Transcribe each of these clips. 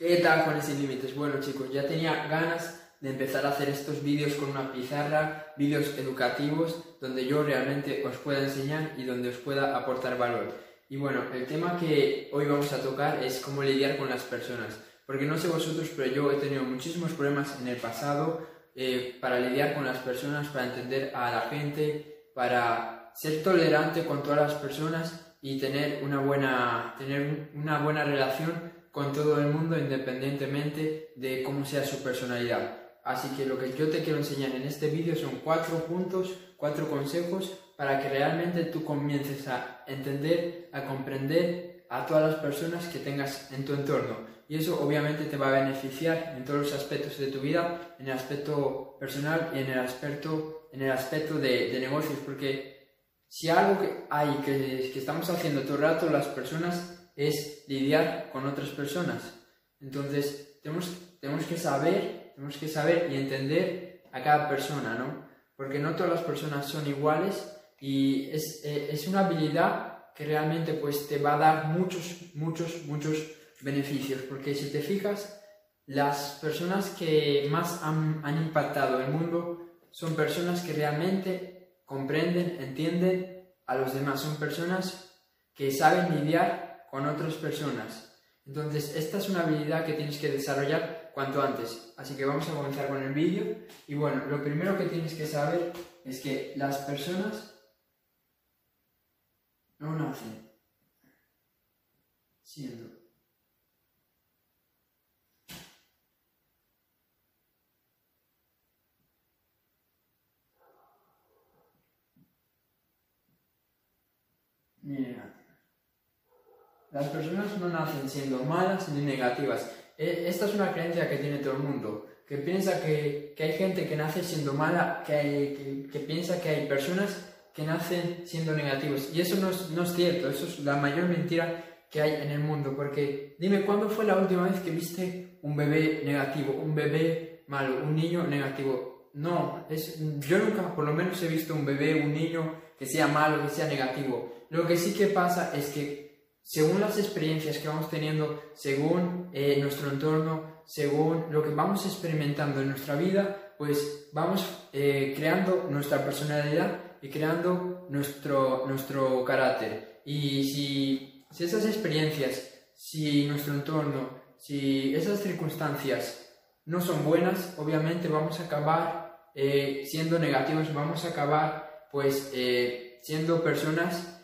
¿Qué tal con ese límites? Bueno chicos, ya tenía ganas de empezar a hacer estos vídeos con una pizarra, vídeos educativos, donde yo realmente os pueda enseñar y donde os pueda aportar valor. Y bueno, el tema que hoy vamos a tocar es cómo lidiar con las personas. Porque no sé vosotros, pero yo he tenido muchísimos problemas en el pasado eh, para lidiar con las personas, para entender a la gente, para ser tolerante con todas las personas y tener una buena, tener una buena relación con todo el mundo independientemente de cómo sea su personalidad. Así que lo que yo te quiero enseñar en este vídeo son cuatro puntos, cuatro consejos para que realmente tú comiences a entender, a comprender a todas las personas que tengas en tu entorno. Y eso obviamente te va a beneficiar en todos los aspectos de tu vida, en el aspecto personal y en el aspecto, en el aspecto de, negocios, porque si algo que hay que, que estamos haciendo todo el rato las personas es lidiar con otras personas. Entonces, tenemos, tenemos que saber, tenemos que saber y entender a cada persona, ¿no? Porque no todas las personas son iguales y es, eh, es una habilidad que realmente pues te va a dar muchos, muchos, muchos beneficios. Porque si te fijas, las personas que más han, han impactado el mundo son personas que realmente comprenden, entienden a los demás. Son personas que saben lidiar con otras personas. Entonces, esta es una habilidad que tienes que desarrollar cuanto antes. Así que vamos a comenzar con el vídeo. Y bueno, lo primero que tienes que saber es que las personas no nacen siendo Mira. Las personas no nacen siendo malas ni negativas. E, esta es una creencia que tiene todo el mundo, que piensa que, hay gente que nace siendo mala, que, que, piensa que hay personas que nacen siendo negativos. Y eso no es, no es cierto, eso es la mayor mentira que hay en el mundo. Porque dime, ¿cuándo fue la última vez que viste un bebé negativo, un bebé malo, un niño negativo? No, es, yo nunca por lo menos he visto un bebé, un niño que sea malo, que sea negativo. Lo que sí que pasa es que según las experiencias que vamos teniendo, según eh, nuestro entorno, según lo que vamos experimentando en nuestra vida, pues vamos eh, creando nuestra personalidad y creando nuestro, nuestro carácter. Y si, esas experiencias, si nuestro entorno, si esas circunstancias no son buenas, obviamente vamos a acabar eh, siendo negativos, vamos a acabar pues siendo personas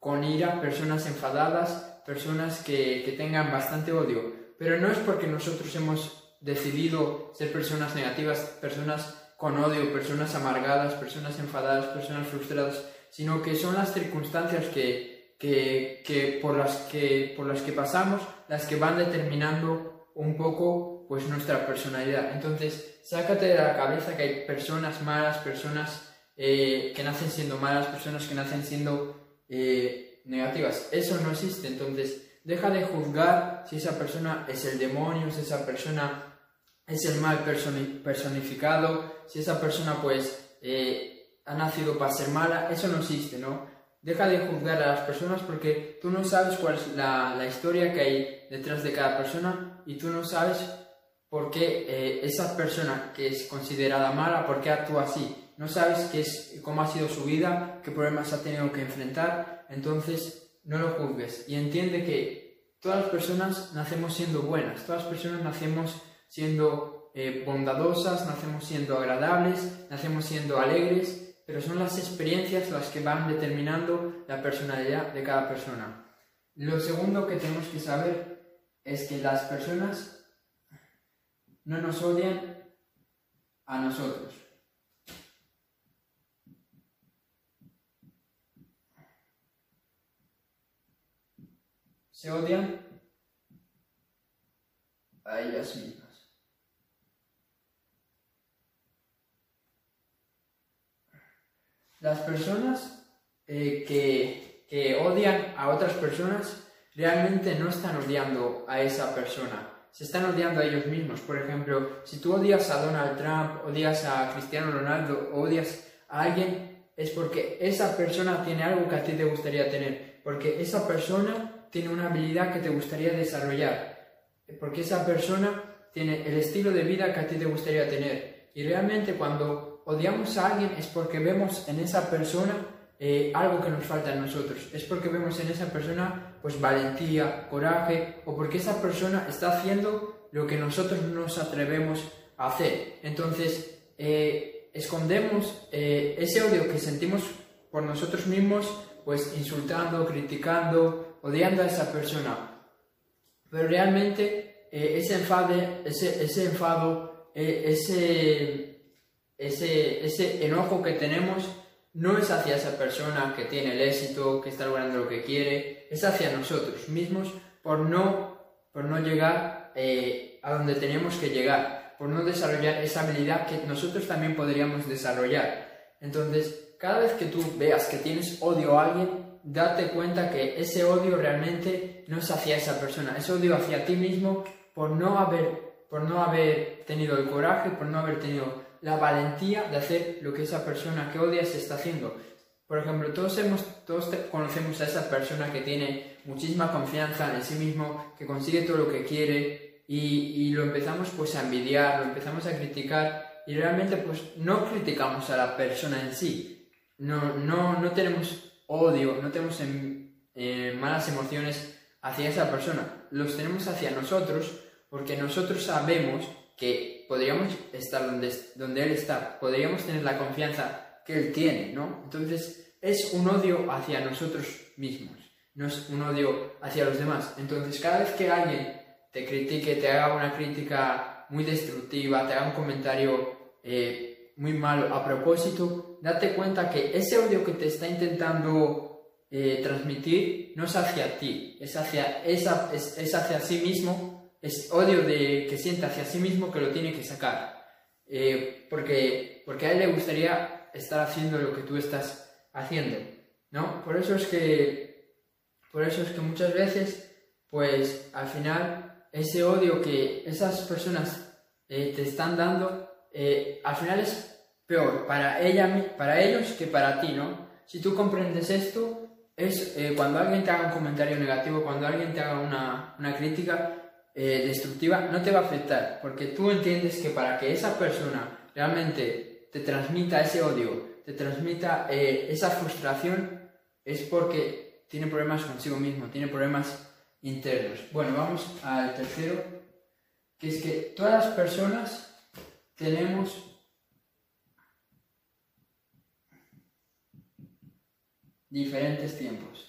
con ira, personas enfadadas, personas que, que tengan bastante odio. Pero no es porque nosotros hemos decidido ser personas negativas, personas con odio, personas amargadas, personas enfadadas, personas frustradas, sino que son las circunstancias que, que, que, por, las que por las que pasamos las que van determinando un poco pues nuestra personalidad. Entonces, sácate de la cabeza que hay personas malas, personas eh, que nacen siendo malas, personas que nacen siendo eh, negativas. Eso no existe. Entonces, deja de juzgar si esa persona es el demonio, si esa persona es el mal personificado, si esa persona pues eh, ha nacido para ser mala. Eso no existe, ¿no? Deja de juzgar a las personas porque tú no sabes cuál es la, la historia que hay detrás de cada persona y tú no sabes por qué eh, esa persona que es considerada mala, por qué actúa así no sabes qué es, cómo ha sido su vida, qué problemas ha tenido que enfrentar, entonces no lo juzgues y entiende que todas las personas nacemos siendo buenas, todas las personas nacemos siendo eh, bondadosas, nacemos siendo agradables, nacemos siendo alegres, pero son las experiencias las que van determinando la personalidad de cada persona. Lo segundo que tenemos que saber es que las personas no nos odian a nosotros. Se odian a ellas mismas. Las personas eh, que, que odian a otras personas realmente no están odiando a esa persona, se están odiando a ellos mismos. Por ejemplo, si tú odias a Donald Trump, odias a Cristiano Ronaldo, odias a alguien, es porque esa persona tiene algo que a ti te gustaría tener, porque esa persona tiene una habilidad que te gustaría desarrollar. porque esa persona tiene el estilo de vida que a ti te gustaría tener. Y realmente cuando odiamos a alguien es porque vemos en esa persona eh, algo que nos falta en nosotros. Es porque vemos en esa persona pues valentía, coraje o porque esa persona está haciendo lo que nosotros no nos atrevemos a hacer. Entonces, eh, escondemos eh, ese odio que sentimos por nosotros mismos, pues insultando, criticando, odiando a esa persona. Pero realmente ese, enfade, ese, ese enfado, ese, ese, ese enojo que tenemos no es hacia esa persona que tiene el éxito, que está logrando lo que quiere, es hacia nosotros mismos por no, por no llegar eh, a donde tenemos que llegar, por no desarrollar esa habilidad que nosotros también podríamos desarrollar. Entonces, cada vez que tú veas que tienes odio a alguien, date cuenta que ese odio realmente no es hacia esa persona, es odio hacia ti mismo por no haber, por no haber tenido el coraje, por no haber tenido la valentía de hacer lo que esa persona que odias está haciendo. Por ejemplo, todos, hemos, todos conocemos a esa persona que tiene muchísima confianza en sí mismo, que consigue todo lo que quiere y, lo empezamos pues a envidiar, lo empezamos a criticar y realmente pues no criticamos a la persona en sí, no, no, no tenemos odio, no tenemos eh, malas emociones hacia esa persona, los tenemos hacia nosotros porque nosotros sabemos que podríamos estar donde, donde Él está, podríamos tener la confianza que Él tiene, ¿no? Entonces es un odio hacia nosotros mismos, no es un odio hacia los demás. Entonces cada vez que alguien te critique, te haga una crítica muy destructiva, te haga un comentario eh, muy malo a propósito, date cuenta que ese odio que te está intentando eh, transmitir no es hacia ti, es hacia, esa, es hacia sí mismo es odio de, que siente hacia sí mismo que lo tiene que sacar. Eh, porque, porque a él le gustaría estar haciendo lo que tú estás haciendo, ¿no? Por eso es que, por eso es que muchas veces, pues al final, ese odio que esas personas eh, te están dando, al final es peor para, ella, para ellos que para ti, ¿no? Si tú comprendes esto, es cuando alguien te haga un comentario negativo, cuando alguien te haga una, una crítica, eh, destructiva no te va a afectar, porque tú entiendes que para que esa persona realmente te transmita ese odio, te transmita eh, esa frustración, es porque tiene problemas consigo mismo, tiene problemas internos. Bueno, vamos al tercero, que es que todas las personas tenemos diferentes tiempos.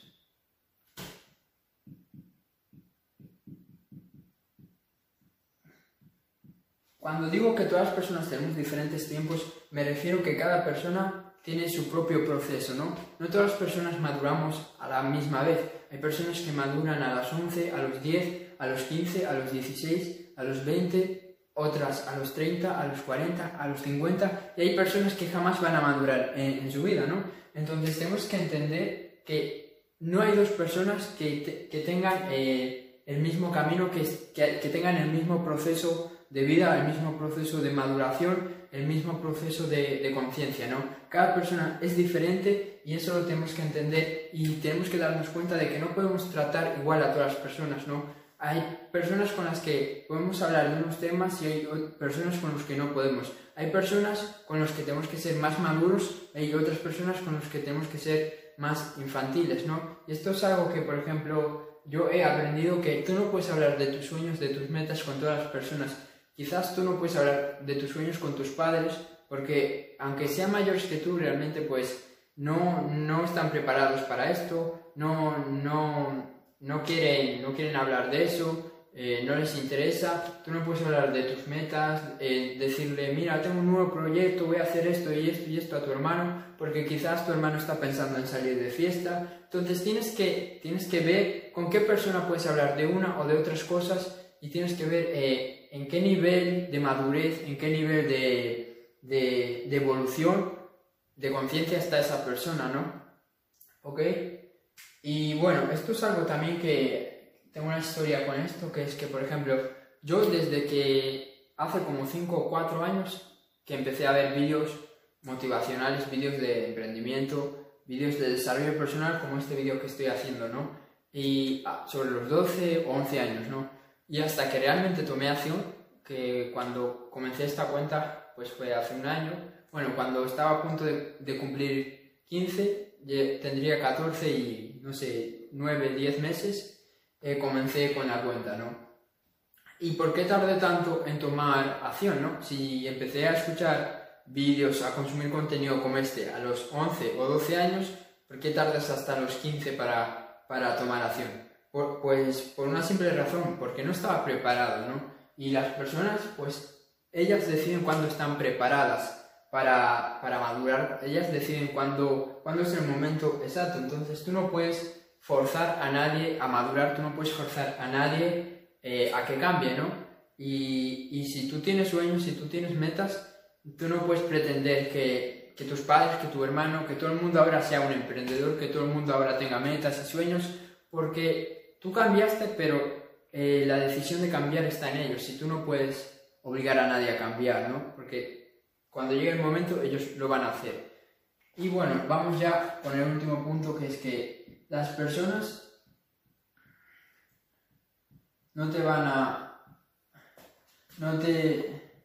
Cuando digo que todas las personas tenemos diferentes tiempos, me refiero que cada persona tiene su propio proceso, ¿no? No todas las personas maduramos a la misma vez. Hay personas que maduran a las 11, a los 10, a los 15, a los 16, a los 20, otras a los 30, a los 40, a los 50, y hay personas que jamás van a madurar en, su vida, ¿no? Entonces tenemos que entender que no hay dos personas que, que tengan eh, el mismo camino, que, que, que tengan el mismo proceso de vida, el mismo proceso de maduración, el mismo proceso de, conciencia, ¿no? Cada persona es diferente y eso lo tenemos que entender y tenemos que darnos cuenta de que no podemos tratar igual a todas las personas, ¿no? Hay personas con las que podemos hablar de unos temas y hay personas con las que no podemos. Hay personas con las que tenemos que ser más maduros y hay otras personas con las que tenemos que ser más infantiles, ¿no? Y esto es algo que, por ejemplo, yo he aprendido que tú no puedes hablar de tus sueños, de tus metas con todas las personas Quizás tú no puedes hablar de tus sueños con tus padres porque aunque sean mayores que tú, realmente pues no, no están preparados para esto, no, no, no, quieren, no quieren hablar de eso, eh, no les interesa, tú no puedes hablar de tus metas, eh, decirle, mira, tengo un nuevo proyecto, voy a hacer esto y esto y esto a tu hermano, porque quizás tu hermano está pensando en salir de fiesta. Entonces tienes que, tienes que ver con qué persona puedes hablar de una o de otras cosas y tienes que ver eh, en qué nivel de madurez, en qué nivel de, de, evolución, de conciencia está esa persona, ¿no? ¿Ok? Y bueno, esto es algo también que tengo una historia con esto, que es que, por ejemplo, yo desde que hace como 5 o 4 años que empecé a ver vídeos motivacionales, vídeos de emprendimiento, vídeos de desarrollo personal como este vídeo que estoy haciendo, ¿no? Y ah, sobre los 12 o 11 años, ¿no? Y hasta que realmente tomé acción, que cuando comencé esta cuenta, pues fue hace un año, bueno, cuando estaba a punto de, cumplir 15, tendría 14 y, no sé, 9, 10 meses, eh, comencé con la cuenta, ¿no? ¿Y por qué tardé tanto en tomar acción, no? Si empecé a escuchar vídeos, a consumir contenido como este a los 11 o 12 años, ¿por qué tardas hasta los 15 para, para tomar acción? pues por una simple razón, porque no estaba preparado, ¿no? Y las personas, pues, ellas deciden cuándo están preparadas para, para madurar, ellas deciden cuándo, cuándo es el momento exacto, entonces tú no puedes forzar a nadie a madurar, tú no puedes forzar a nadie eh, a que cambie, ¿no? Y, y si tú tienes sueños, si tú tienes metas, tú no puedes pretender que, que tus padres, que tu hermano, que todo el mundo ahora sea un emprendedor, que todo el mundo ahora tenga metas y sueños, porque tú cambiaste, pero eh, la decisión de cambiar está en ellos. Si tú no puedes obligar a nadie a cambiar, ¿no? Porque cuando llegue el momento ellos lo van a hacer. Y bueno, vamos ya con el último punto, que es que las personas no te van a... no te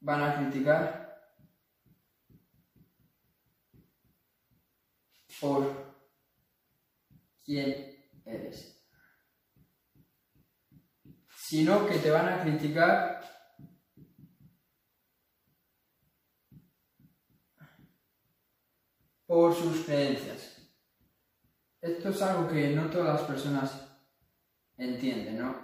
van a criticar por quién eres, sino que te van a criticar por sus creencias. Esto es algo que no todas las personas entienden, ¿no?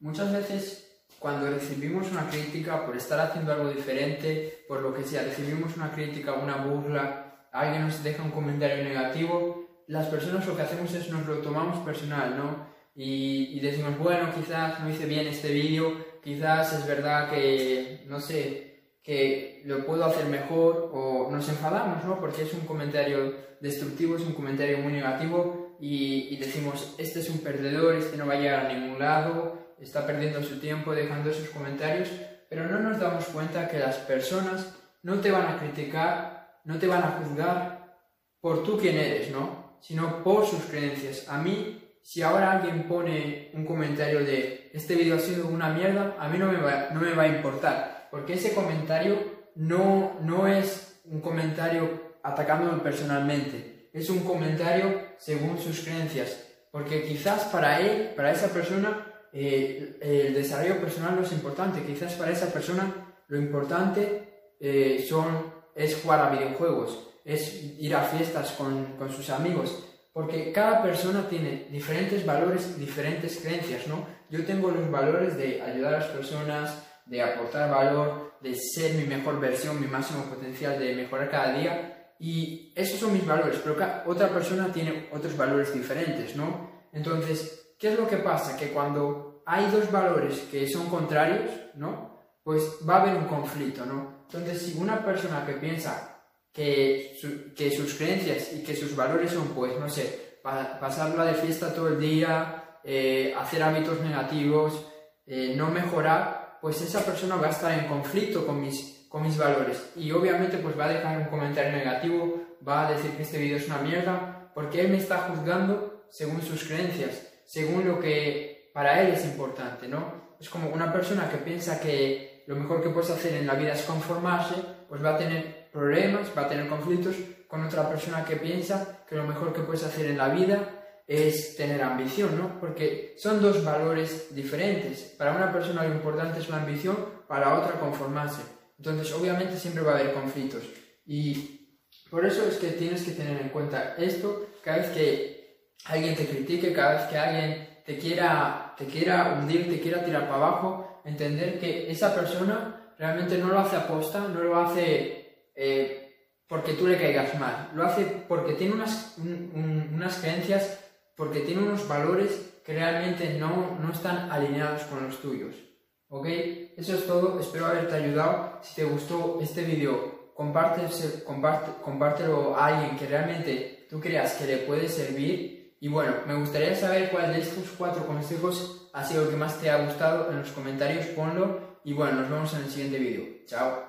Muchas veces cuando recibimos una crítica por estar haciendo algo diferente, por lo que sea, recibimos una crítica, una burla, alguien nos deja un comentario negativo, las personas lo que hacemos es nos lo tomamos personal, ¿no? Y, decimos, bueno, quizás no hice bien este vídeo, quizás es verdad que, no sé, que lo puedo hacer mejor, o nos enfadamos, ¿no? Porque es un comentario destructivo, es un comentario muy negativo, y, y decimos, este es un perdedor, este no va a llegar a ningún lado, está perdiendo su tiempo dejando esos comentarios, pero no nos damos cuenta que las personas no te van a criticar no te van a juzgar por tú quién eres, ¿no? Sino por sus creencias. A mí, si ahora alguien pone un comentario de este vídeo ha sido una mierda, a mí no me va, no me va a importar, porque ese comentario no, no es un comentario atacándome personalmente, es un comentario según sus creencias, porque quizás para él, para esa persona, eh, el desarrollo personal no es importante, quizás para esa persona lo importante eh, son es jugar a videojuegos, es ir a fiestas con, con sus amigos, porque cada persona tiene diferentes valores, diferentes creencias, ¿no? Yo tengo los valores de ayudar a las personas, de aportar valor, de ser mi mejor versión, mi máximo potencial, de mejorar cada día, y esos son mis valores, pero otra persona tiene otros valores diferentes, ¿no? Entonces, ¿qué es lo que pasa? Que cuando hay dos valores que son contrarios, ¿no? Pues va a haber un conflicto, ¿no? Entonces, si una persona que piensa que, sus creencias y que sus valores son, pues, no sé, pasarla de fiesta todo el día, eh, hacer hábitos negativos, eh, no mejorar, pues esa persona va a estar en conflicto con mis, con mis valores. Y obviamente, pues va a dejar un comentario negativo, va a decir que este vídeo es una mierda, porque él me está juzgando según sus creencias, según lo que para él es importante, ¿no? Es como una persona que piensa que lo mejor que puedes hacer en la vida es conformarse, pues va a tener problemas, va a tener conflictos con otra persona que piensa que lo mejor que puedes hacer en la vida es tener ambición, ¿no? Porque son dos valores diferentes. Para una persona lo importante es la ambición, para otra conformarse. Entonces, obviamente siempre va a haber conflictos. Y por eso es que tienes que tener en cuenta esto cada vez que alguien te critique, cada vez que alguien te quiera, te quiera hundir, te quiera tirar para abajo, entender que esa persona realmente no lo hace aposta, no lo hace eh, porque tú le caigas mal, lo hace porque tiene unas, unas creencias, porque tiene unos valores que realmente no, no están alineados con los tuyos. ¿Ok? Eso es todo, espero haberte ayudado. Si te gustó este vídeo, compártelo a alguien que realmente tú creas que le puede servir. Y bueno, me gustaría saber cuál de estos cuatro consejos ha sido lo que más te ha gustado en los comentarios, ponlo y bueno, nos vemos en el siguiente vídeo. Chao.